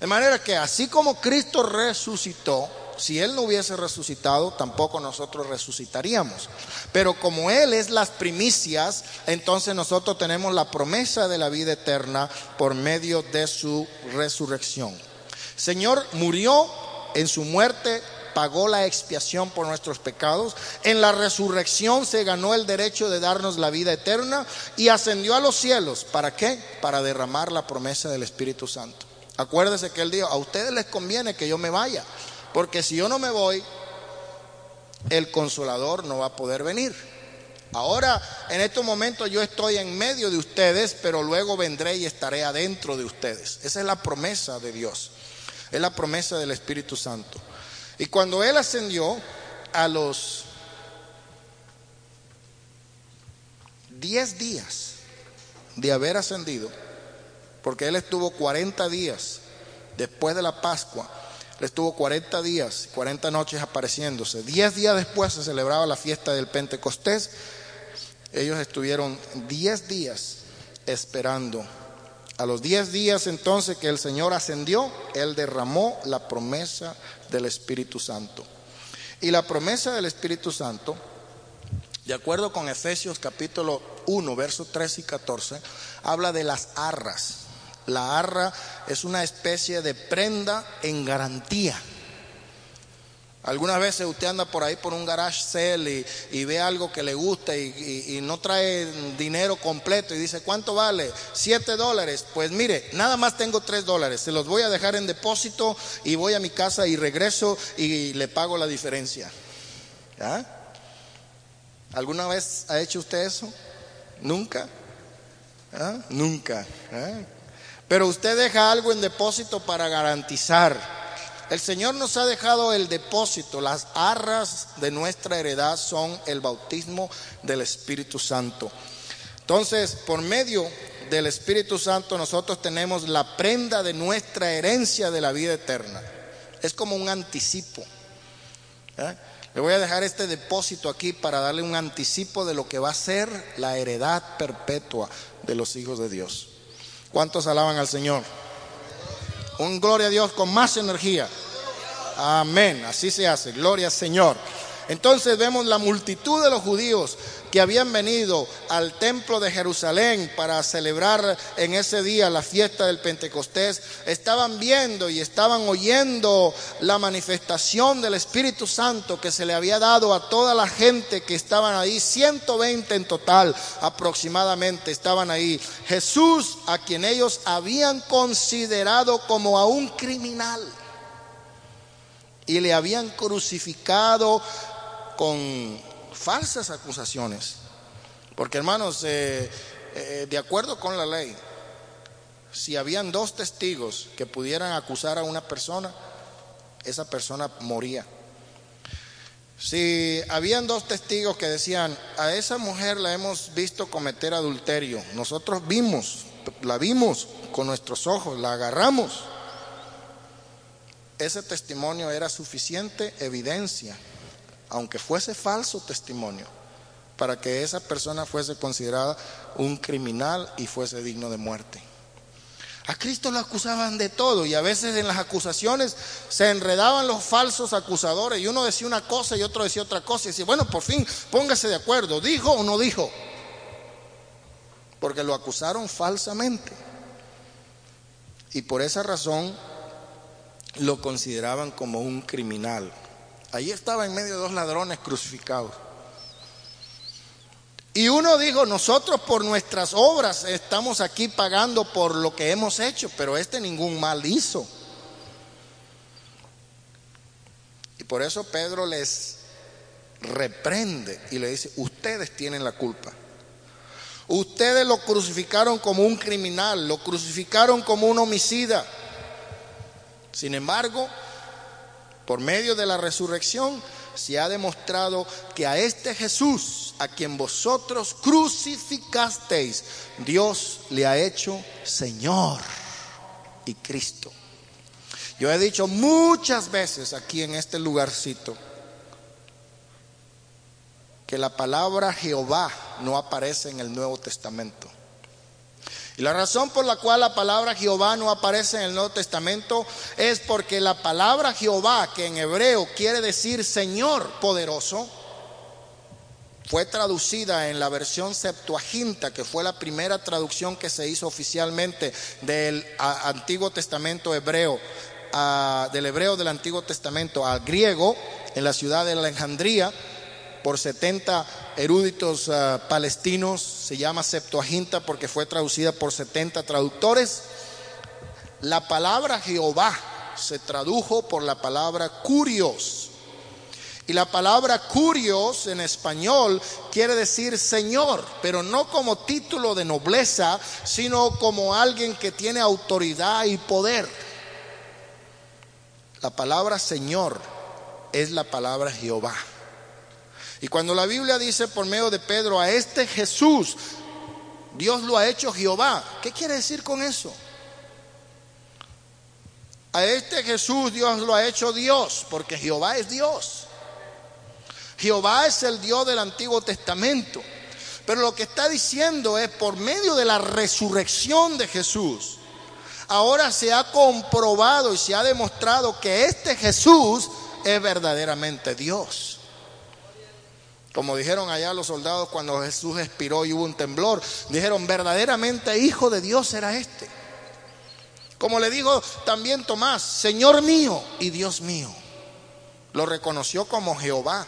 De manera que así como Cristo resucitó, si Él no hubiese resucitado, tampoco nosotros resucitaríamos. Pero como Él es las primicias, entonces nosotros tenemos la promesa de la vida eterna por medio de su resurrección. Señor murió en su muerte pagó la expiación por nuestros pecados, en la resurrección se ganó el derecho de darnos la vida eterna y ascendió a los cielos. ¿Para qué? Para derramar la promesa del Espíritu Santo. Acuérdese que él dijo, a ustedes les conviene que yo me vaya, porque si yo no me voy, el consolador no va a poder venir. Ahora, en estos momentos yo estoy en medio de ustedes, pero luego vendré y estaré adentro de ustedes. Esa es la promesa de Dios. Es la promesa del Espíritu Santo. Y cuando Él ascendió a los 10 días de haber ascendido, porque Él estuvo 40 días después de la Pascua estuvo 40 días, 40 noches apareciéndose. Diez días después se celebraba la fiesta del Pentecostés. Ellos estuvieron 10 días esperando. A los 10 días entonces que el Señor ascendió, Él derramó la promesa del Espíritu Santo. Y la promesa del Espíritu Santo, de acuerdo con Efesios capítulo 1, versos 13 y 14, habla de las arras. La arra es una especie de prenda en garantía. Algunas veces usted anda por ahí por un garage sale y, ve algo que le gusta y, no trae dinero completo y dice, ¿cuánto vale? Siete dólares. Pues mire, nada más tengo tres dólares. Se los voy a dejar en depósito y voy a mi casa y regreso y le pago la diferencia. ¿Alguna vez ha hecho usted eso? ¿Nunca? ¿Ah? Nunca. ¿Ah? Pero usted deja algo en depósito para garantizar. El Señor nos ha dejado el depósito. Las arras de nuestra heredad son el bautismo del Espíritu Santo. Entonces, por medio del Espíritu Santo nosotros tenemos la prenda de nuestra herencia de la vida eterna. Es como un anticipo. ¿eh? Le voy a dejar este depósito aquí para darle un anticipo de lo que va a ser la heredad perpetua de los hijos de Dios. ¿Cuántos alaban al Señor? Un gloria a Dios con más energía. Amén. Así se hace. Gloria al Señor. Entonces vemos la multitud de los judíos que habían venido al templo de Jerusalén para celebrar en ese día la fiesta del Pentecostés, estaban viendo y estaban oyendo la manifestación del Espíritu Santo que se le había dado a toda la gente que estaban ahí, 120 en total aproximadamente estaban ahí. Jesús, a quien ellos habían considerado como a un criminal y le habían crucificado con falsas acusaciones. Porque hermanos, eh, eh, de acuerdo con la ley, si habían dos testigos que pudieran acusar a una persona, esa persona moría. Si habían dos testigos que decían, a esa mujer la hemos visto cometer adulterio, nosotros vimos, la vimos con nuestros ojos, la agarramos, ese testimonio era suficiente evidencia, aunque fuese falso testimonio, para que esa persona fuese considerada un criminal y fuese digno de muerte. A Cristo lo acusaban de todo y a veces en las acusaciones se enredaban los falsos acusadores y uno decía una cosa y otro decía otra cosa y decía, bueno, por fin póngase de acuerdo, ¿dijo o no dijo? Porque lo acusaron falsamente. Y por esa razón lo consideraban como un criminal. Ahí estaba en medio de dos ladrones crucificados. Y uno dijo, nosotros por nuestras obras estamos aquí pagando por lo que hemos hecho, pero este ningún mal hizo. Y por eso Pedro les reprende y le dice, ustedes tienen la culpa. Ustedes lo crucificaron como un criminal, lo crucificaron como un homicida. Sin embargo, por medio de la resurrección, se ha demostrado que a este Jesús, a quien vosotros crucificasteis, Dios le ha hecho Señor y Cristo. Yo he dicho muchas veces aquí en este lugarcito que la palabra Jehová no aparece en el Nuevo Testamento. Y la razón por la cual la palabra Jehová no aparece en el Nuevo Testamento es porque la palabra Jehová, que en hebreo quiere decir Señor poderoso, fue traducida en la versión Septuaginta, que fue la primera traducción que se hizo oficialmente del Antiguo Testamento hebreo, del hebreo del Antiguo Testamento al griego, en la ciudad de Alejandría por 70 eruditos ah, palestinos, se llama Septuaginta porque fue traducida por 70 traductores. La palabra Jehová se tradujo por la palabra curios. Y la palabra curios en español quiere decir Señor, pero no como título de nobleza, sino como alguien que tiene autoridad y poder. La palabra Señor es la palabra Jehová. Y cuando la Biblia dice por medio de Pedro, a este Jesús, Dios lo ha hecho Jehová, ¿qué quiere decir con eso? A este Jesús Dios lo ha hecho Dios, porque Jehová es Dios. Jehová es el Dios del Antiguo Testamento. Pero lo que está diciendo es, por medio de la resurrección de Jesús, ahora se ha comprobado y se ha demostrado que este Jesús es verdaderamente Dios. Como dijeron allá los soldados cuando Jesús expiró y hubo un temblor, dijeron, verdaderamente hijo de Dios era este. Como le dijo también Tomás, Señor mío y Dios mío. Lo reconoció como Jehová,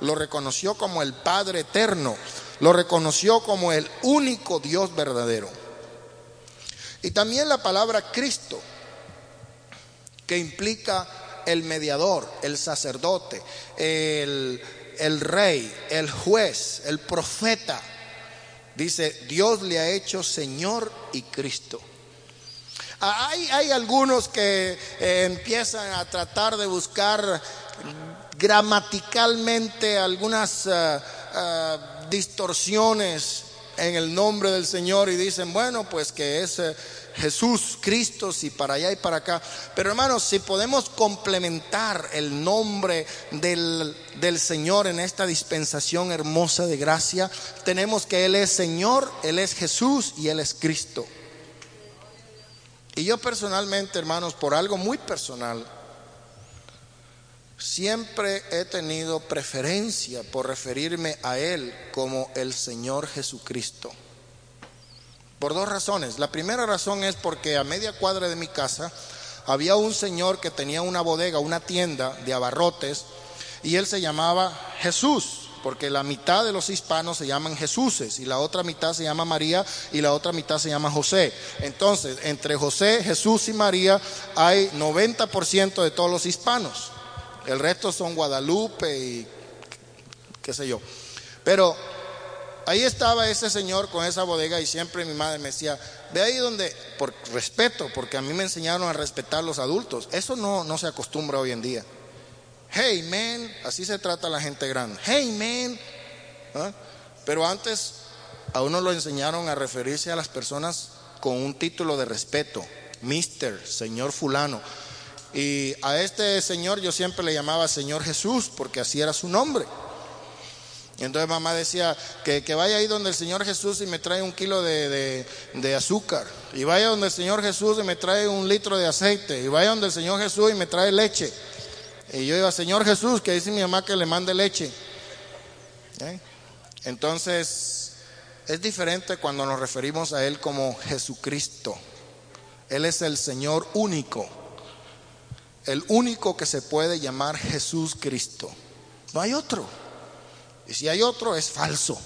lo reconoció como el Padre eterno, lo reconoció como el único Dios verdadero. Y también la palabra Cristo, que implica el mediador, el sacerdote, el el rey, el juez, el profeta. Dice, Dios le ha hecho Señor y Cristo. Ah, hay, hay algunos que eh, empiezan a tratar de buscar gramaticalmente algunas ah, ah, distorsiones en el nombre del Señor y dicen, bueno, pues que es eh, Jesús, Cristo, si para allá y para acá. Pero hermanos, si podemos complementar el nombre del, del Señor en esta dispensación hermosa de gracia, tenemos que Él es Señor, Él es Jesús y Él es Cristo. Y yo personalmente, hermanos, por algo muy personal, siempre he tenido preferencia por referirme a Él como el Señor Jesucristo. Por dos razones. La primera razón es porque a media cuadra de mi casa había un señor que tenía una bodega, una tienda de abarrotes, y él se llamaba Jesús, porque la mitad de los hispanos se llaman Jesuses y la otra mitad se llama María y la otra mitad se llama José. Entonces, entre José, Jesús y María hay 90% de todos los hispanos. El resto son Guadalupe y qué sé yo. Pero ahí estaba ese señor con esa bodega y siempre mi madre me decía, ve ahí donde, por respeto, porque a mí me enseñaron a respetar los adultos. Eso no, no se acostumbra hoy en día. Hey man, así se trata la gente grande. Hey man. ¿Ah? Pero antes a uno lo enseñaron a referirse a las personas con un título de respeto. Mister, señor fulano. Y a este señor yo siempre le llamaba Señor Jesús porque así era su nombre. Entonces mamá decía que, vaya ahí donde el Señor Jesús y me trae un kilo de, de, azúcar. Y vaya donde el Señor Jesús y me trae un litro de aceite. Y vaya donde el Señor Jesús y me trae leche. Y yo iba, Señor Jesús, que dice mi mamá que le mande leche. ¿Eh? Entonces, es diferente cuando nos referimos a Él como Jesucristo. Él es el Señor único. El único que se puede llamar Jesús Cristo. No hay otro. Y si hay otro es falso.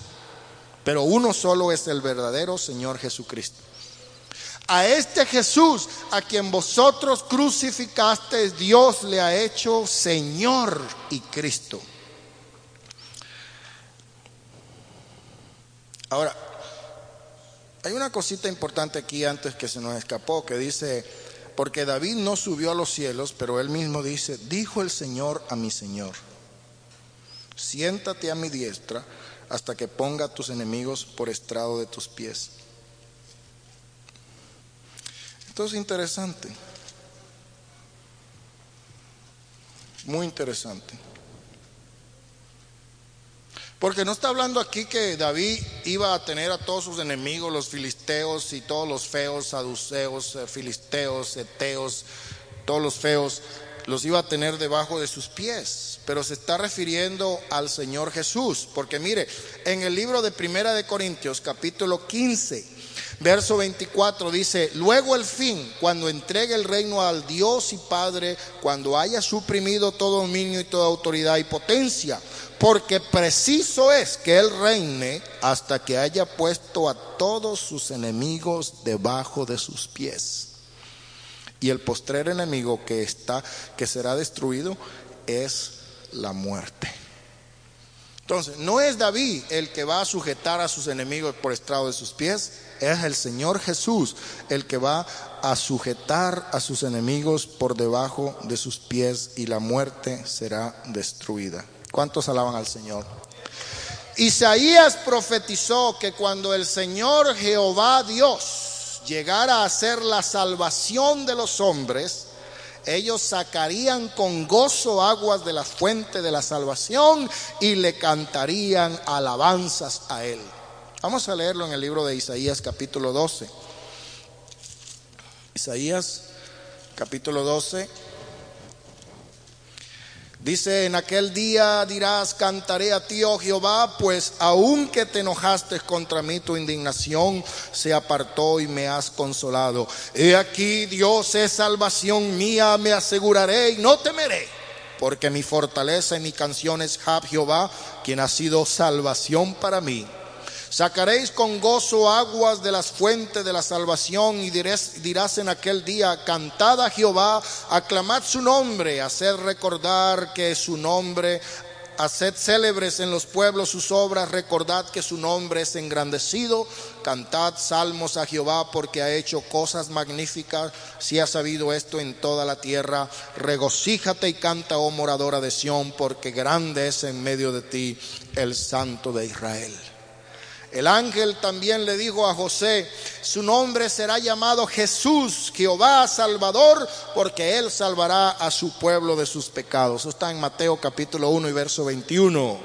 Pero uno solo es el verdadero Señor Jesucristo. A este Jesús a quien vosotros crucificaste, Dios le ha hecho Señor y Cristo. Ahora, hay una cosita importante aquí antes que se nos escapó, que dice, porque David no subió a los cielos, pero él mismo dice, dijo el Señor a mi Señor, siéntate a mi diestra hasta que ponga a tus enemigos por estrado de tus pies. Esto es interesante. Muy interesante. Porque no está hablando aquí que David iba a tener a todos sus enemigos, los filisteos y todos los feos, saduceos, eh, filisteos, eteos, todos los feos, los iba a tener debajo de sus pies. Pero se está refiriendo al Señor Jesús. Porque mire, en el libro de Primera de Corintios, capítulo 15, Verso 24 dice, luego el fin, cuando entregue el reino al Dios y Padre, cuando haya suprimido todo dominio y toda autoridad y potencia, porque preciso es que Él reine hasta que haya puesto a todos sus enemigos debajo de sus pies. Y el postrer enemigo que está, que será destruido, es la muerte. Entonces, no es David el que va a sujetar a sus enemigos por estrado de sus pies, es el Señor Jesús el que va a sujetar a sus enemigos por debajo de sus pies y la muerte será destruida. ¿Cuántos alaban al Señor? Isaías profetizó que cuando el Señor Jehová Dios llegara a hacer la salvación de los hombres, ellos sacarían con gozo aguas de la fuente de la salvación y le cantarían alabanzas a él. Vamos a leerlo en el libro de Isaías capítulo 12. Isaías capítulo 12. Dice, en aquel día dirás, cantaré a ti, oh Jehová, pues aunque te enojaste contra mí, tu indignación se apartó y me has consolado. He aquí, Dios es salvación mía, me aseguraré y no temeré, porque mi fortaleza y mi canción es Jehová, quien ha sido salvación para mí. Sacaréis con gozo aguas de las fuentes de la salvación y dirás en aquel día, cantad a Jehová, aclamad su nombre, haced recordar que su nombre, haced célebres en los pueblos sus obras, recordad que su nombre es engrandecido, cantad salmos a Jehová porque ha hecho cosas magníficas, si ha sabido esto en toda la tierra, regocíjate y canta, oh moradora de Sión, porque grande es en medio de ti el Santo de Israel. El ángel también le dijo a José, su nombre será llamado Jesús, Jehová Salvador, porque él salvará a su pueblo de sus pecados. Eso está en Mateo capítulo 1 y verso 21.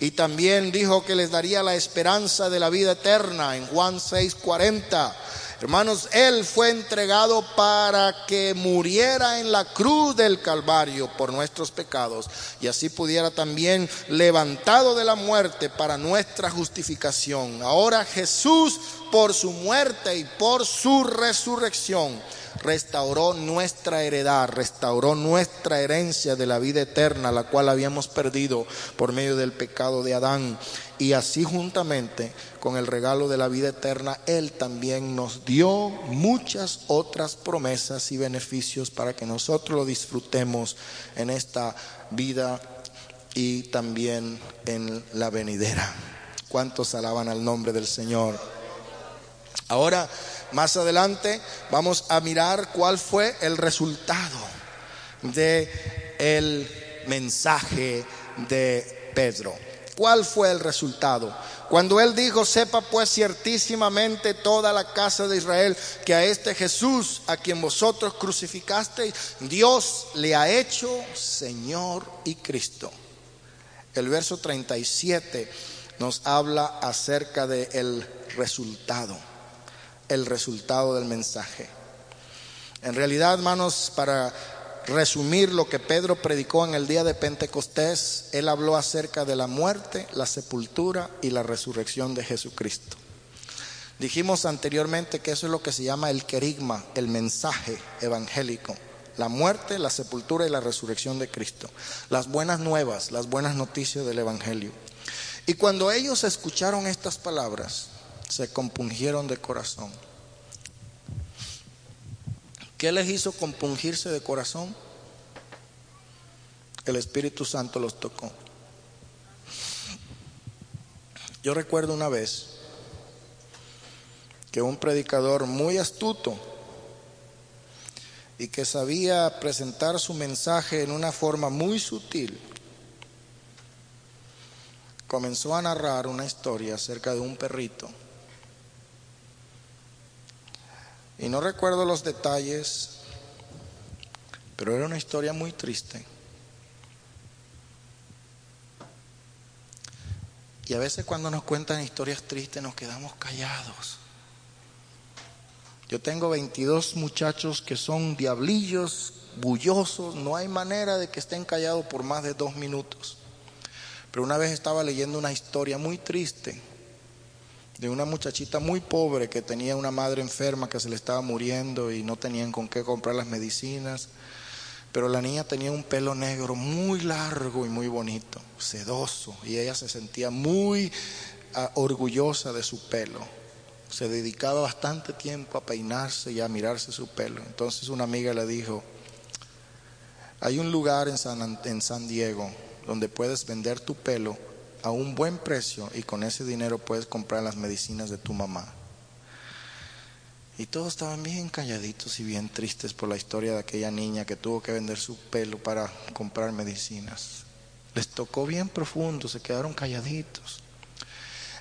Y también dijo que les daría la esperanza de la vida eterna en Juan 6, 40. Hermanos, Él fue entregado para que muriera en la cruz del Calvario por nuestros pecados y así pudiera también levantado de la muerte para nuestra justificación. Ahora Jesús, por su muerte y por su resurrección, restauró nuestra heredad, restauró nuestra herencia de la vida eterna, la cual habíamos perdido por medio del pecado de Adán. Y así juntamente con el regalo de la vida eterna, Él también nos dio muchas otras promesas y beneficios para que nosotros lo disfrutemos en esta vida y también en la venidera. ¿Cuántos alaban al nombre del Señor? Ahora, más adelante, vamos a mirar cuál fue el resultado de el mensaje de Pedro. ¿Cuál fue el resultado? Cuando él dijo, sepa pues ciertísimamente toda la casa de Israel que a este Jesús, a quien vosotros crucificasteis, Dios le ha hecho Señor y Cristo. El verso 37 nos habla acerca del el resultado, el resultado del mensaje. En realidad, hermanos, para resumir lo que Pedro predicó en el día de Pentecostés, él habló acerca de la muerte, la sepultura y la resurrección de Jesucristo. Dijimos anteriormente que eso es lo que se llama el querigma, el mensaje evangélico. La muerte, la sepultura y la resurrección de Cristo. Las buenas nuevas, las buenas noticias del Evangelio. Y cuando ellos escucharon estas palabras, se compungieron de corazón. ¿Qué les hizo compungirse de corazón? El Espíritu Santo los tocó. Yo recuerdo una vez que un predicador muy astuto y que sabía presentar su mensaje en una forma muy sutil, comenzó a narrar una historia acerca de un perrito Y no recuerdo los detalles, pero era una historia muy triste. Y a veces cuando nos cuentan historias tristes nos quedamos callados. Yo tengo 22 muchachos que son diablillos, bullosos, no hay manera de que estén callados por más de dos minutos. Pero una vez estaba leyendo una historia muy triste de una muchachita muy pobre que tenía una madre enferma que se le estaba muriendo y no tenían con qué comprar las medicinas. Pero la niña tenía un pelo negro muy largo y muy bonito, sedoso, y ella se sentía muy ah, orgullosa de su pelo. Se dedicaba bastante tiempo a peinarse y a mirarse su pelo. Entonces una amiga le dijo, hay un lugar en San, en San Diego donde puedes vender tu pelo a un buen precio y con ese dinero puedes comprar las medicinas de tu mamá. Y todos estaban bien calladitos y bien tristes por la historia de aquella niña que tuvo que vender su pelo para comprar medicinas. Les tocó bien profundo, se quedaron calladitos.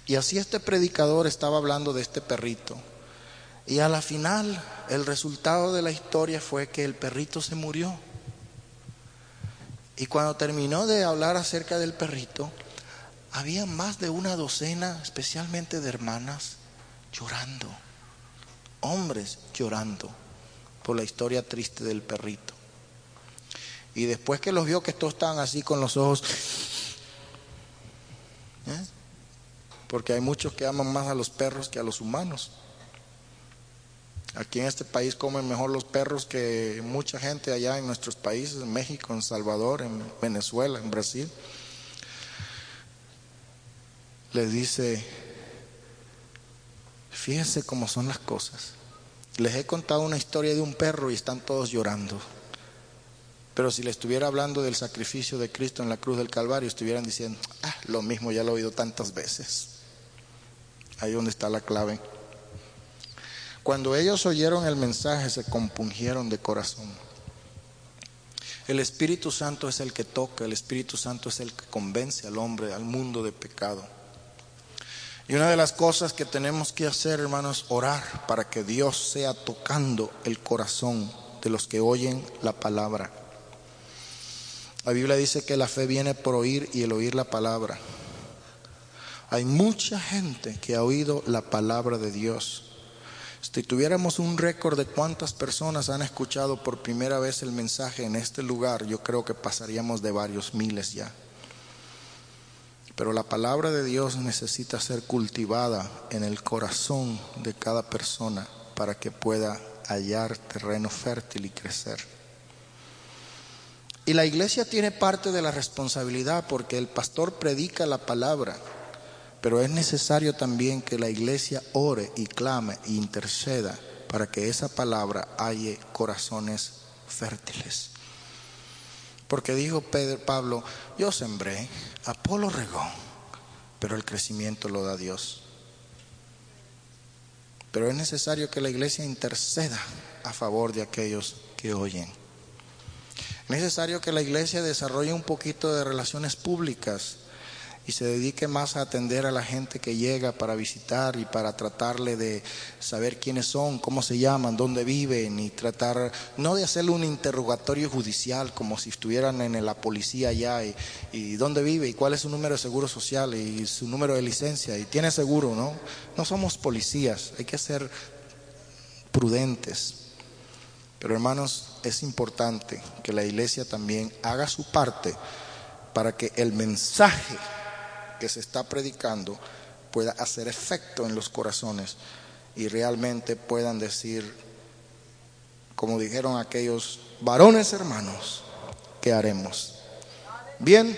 Y así este predicador estaba hablando de este perrito. Y a la final el resultado de la historia fue que el perrito se murió. Y cuando terminó de hablar acerca del perrito, había más de una docena, especialmente de hermanas, llorando, hombres llorando por la historia triste del perrito. Y después que los vio que todos estaban así con los ojos, ¿eh? porque hay muchos que aman más a los perros que a los humanos. Aquí en este país comen mejor los perros que mucha gente allá en nuestros países, en México, en Salvador, en Venezuela, en Brasil les dice, fíjense cómo son las cosas. Les he contado una historia de un perro y están todos llorando. Pero si les estuviera hablando del sacrificio de Cristo en la cruz del Calvario, estuvieran diciendo, ah, lo mismo ya lo he oído tantas veces. Ahí donde está la clave. Cuando ellos oyeron el mensaje se compungieron de corazón. El Espíritu Santo es el que toca, el Espíritu Santo es el que convence al hombre, al mundo de pecado. Y una de las cosas que tenemos que hacer, hermanos, orar para que Dios sea tocando el corazón de los que oyen la palabra. La Biblia dice que la fe viene por oír y el oír la palabra. Hay mucha gente que ha oído la palabra de Dios. Si tuviéramos un récord de cuántas personas han escuchado por primera vez el mensaje en este lugar, yo creo que pasaríamos de varios miles ya. Pero la palabra de Dios necesita ser cultivada en el corazón de cada persona para que pueda hallar terreno fértil y crecer. Y la iglesia tiene parte de la responsabilidad porque el pastor predica la palabra, pero es necesario también que la iglesia ore y clame e interceda para que esa palabra halle corazones fértiles. Porque dijo Pedro, Pablo, yo sembré, Apolo regó, pero el crecimiento lo da Dios. Pero es necesario que la iglesia interceda a favor de aquellos que oyen. necesario que la iglesia desarrolle un poquito de relaciones públicas y se dedique más a atender a la gente que llega para visitar y para tratarle de saber quiénes son, cómo se llaman, dónde viven y tratar, no de hacerle un interrogatorio judicial como si estuvieran en la policía allá y, y dónde vive y cuál es su número de seguro social y su número de licencia y tiene seguro, ¿no? No somos policías, hay que ser prudentes. Pero hermanos, es importante que la iglesia también haga su parte para que el mensaje que se está predicando pueda hacer efecto en los corazones y realmente puedan decir, como dijeron aquellos varones hermanos, ¿qué haremos? Bien,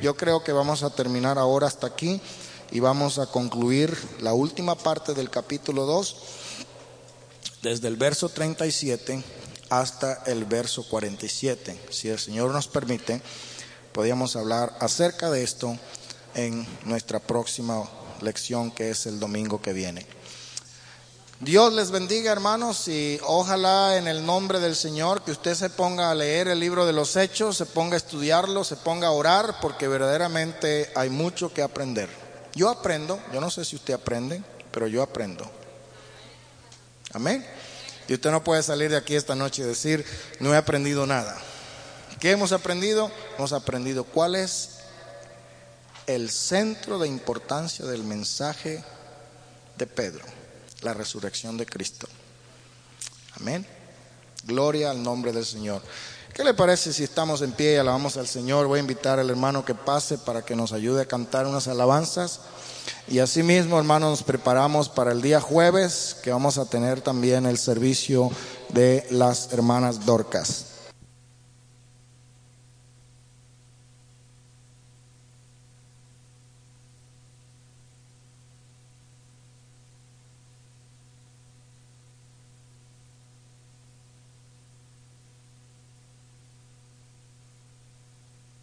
yo creo que vamos a terminar ahora hasta aquí y vamos a concluir la última parte del capítulo 2, desde el verso 37 hasta el verso 47. Si el Señor nos permite, podríamos hablar acerca de esto en nuestra próxima lección que es el domingo que viene. Dios les bendiga hermanos y ojalá en el nombre del Señor que usted se ponga a leer el libro de los hechos, se ponga a estudiarlo, se ponga a orar porque verdaderamente hay mucho que aprender. Yo aprendo, yo no sé si usted aprende, pero yo aprendo. Amén. Y usted no puede salir de aquí esta noche y decir, no he aprendido nada. ¿Qué hemos aprendido? Hemos aprendido cuál es el centro de importancia del mensaje de Pedro, la resurrección de Cristo. Amén. Gloria al nombre del Señor. ¿Qué le parece si estamos en pie y alabamos al Señor? Voy a invitar al hermano que pase para que nos ayude a cantar unas alabanzas. Y asimismo, hermanos, nos preparamos para el día jueves, que vamos a tener también el servicio de las hermanas Dorcas.